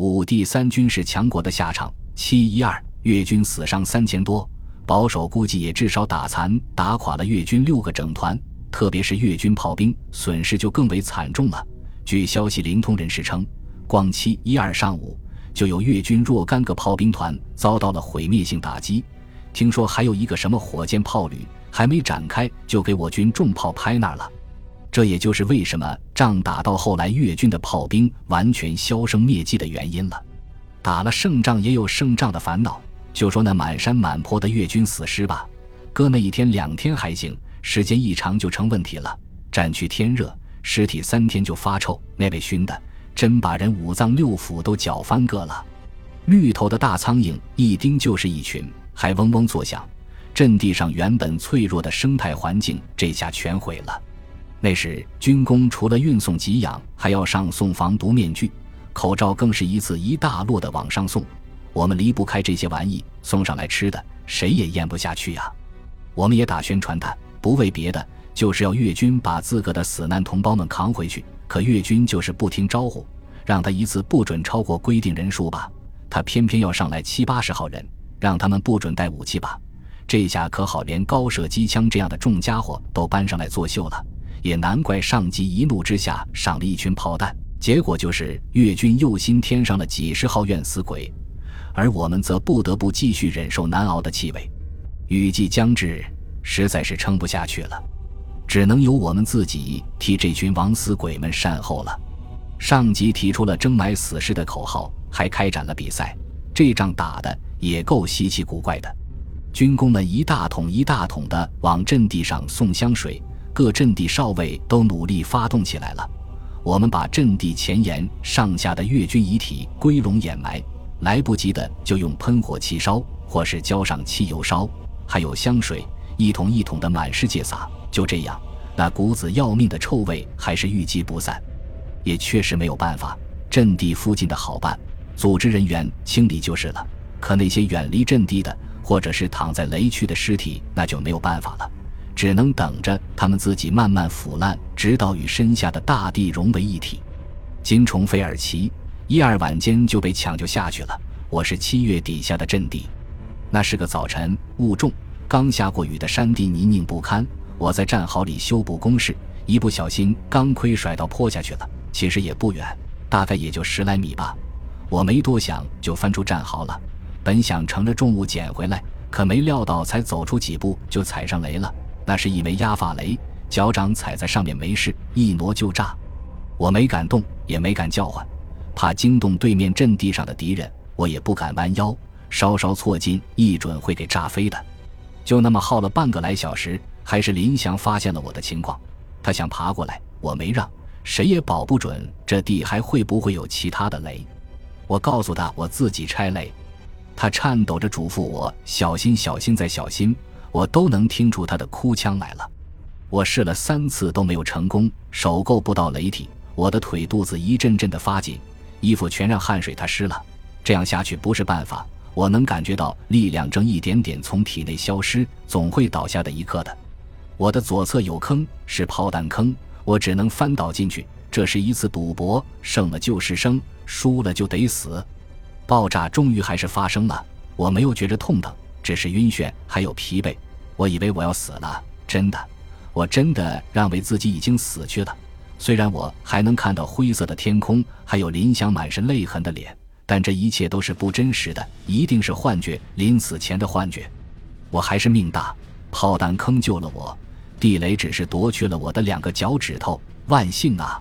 五第三军事强国的下场。七一二，越军死伤三千多，保守估计也至少打残打垮了越军六个整团，特别是越军炮兵损失就更为惨重了。据消息灵通人士称，光七一二上午就有越军若干个炮兵团遭到了毁灭性打击，听说还有一个什么火箭炮旅还没展开就给我军重炮拍那儿了。这也就是为什么仗打到后来越军的炮兵完全销声灭迹的原因了。打了胜仗也有胜仗的烦恼，就说那满山满坡的越军死尸吧，搁那一天两天还行，时间一长就成问题了。战区天热，尸体三天就发臭，那被熏的真把人五脏六腑都搅翻个了。绿头的大苍蝇一叮就是一群，还嗡嗡作响。阵地上原本脆弱的生态环境这下全毁了。那时军工除了运送给养，还要上送防毒面具。口罩更是一次一大摞的往上送，我们离不开这些玩意送上来吃的，谁也咽不下去呀。我们也打宣传单，不为别的，就是要越军把自个的死难同胞们扛回去。可越军就是不听招呼，让他一次不准超过规定人数吧，他偏偏要上来七八十号人，让他们不准带武器吧。这下可好，连高射机枪这样的重家伙都搬上来作秀了，也难怪上级一怒之下上了一群炮弹。结果就是越军又新添上了几十号怨死鬼，而我们则不得不继续忍受难熬的气味。雨季将至，实在是撑不下去了，只能由我们自己替这群枉死鬼们善后了。上级提出了争埋死尸的口号，还开展了比赛。这仗打的也够稀奇古怪的，军工们一大桶一大桶的往阵地上送香水，各阵地少尉都努力发动起来了。我们把阵地前沿上下的越军遗体归拢掩埋，来不及的就用喷火器烧，或是浇上汽油烧，还有香水，一桶一桶的满世界撒。就这样，那股子要命的臭味还是郁积不散。也确实没有办法，阵地附近的好办，组织人员清理就是了。可那些远离阵地的，或者是躺在雷区的尸体，那就没有办法了。只能等着他们自己慢慢腐烂，直到与身下的大地融为一体。金虫费尔奇一二晚间就被抢救下去了。我是七月底下的阵地，那是个早晨，雾重，刚下过雨的山地泥泞不堪。我在战壕里修补工事，一不小心钢盔甩到坡下去了。其实也不远，大概也就十来米吧。我没多想就翻出战壕了，本想乘着重物捡回来，可没料到才走出几步就踩上雷了。那是一枚压发雷，脚掌踩在上面没事，一挪就炸。我没敢动，也没敢叫唤，怕惊动对面阵地上的敌人。我也不敢弯腰，稍稍错劲，一准会给炸飞的。就那么耗了半个来小时，还是林祥发现了我的情况。他想爬过来，我没让，谁也保不准这地还会不会有其他的雷。我告诉他我自己拆雷，他颤抖着嘱咐我小心，小心再小心。我都能听出他的哭腔来了。我试了三次都没有成功，手够不到雷体，我的腿肚子一阵阵的发紧，衣服全让汗水它湿了。这样下去不是办法。我能感觉到力量正一点点从体内消失，总会倒下的一刻的。我的左侧有坑，是炮弹坑，我只能翻倒进去。这是一次赌博，胜了就是生，输了就得死。爆炸终于还是发生了，我没有觉着痛疼。只是晕眩，还有疲惫，我以为我要死了，真的，我真的认为自己已经死去了。虽然我还能看到灰色的天空，还有林祥满是泪痕的脸，但这一切都是不真实的，一定是幻觉，临死前的幻觉。我还是命大，炮弹坑救了我，地雷只是夺去了我的两个脚趾头，万幸啊！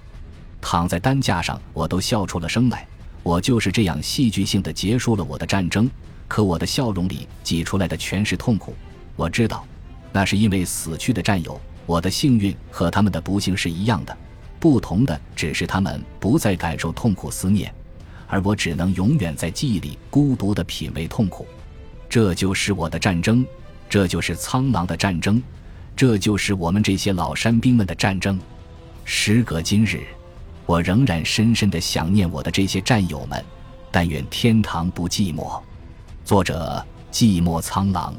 躺在担架上，我都笑出了声来。我就是这样戏剧性的结束了我的战争。可我的笑容里挤出来的全是痛苦。我知道，那是因为死去的战友。我的幸运和他们的不幸是一样的，不同的只是他们不再感受痛苦思念，而我只能永远在记忆里孤独地品味痛苦。这就是我的战争，这就是苍狼的战争，这就是我们这些老山兵们的战争。时隔今日，我仍然深深地想念我的这些战友们。但愿天堂不寂寞。作者：寂寞苍狼。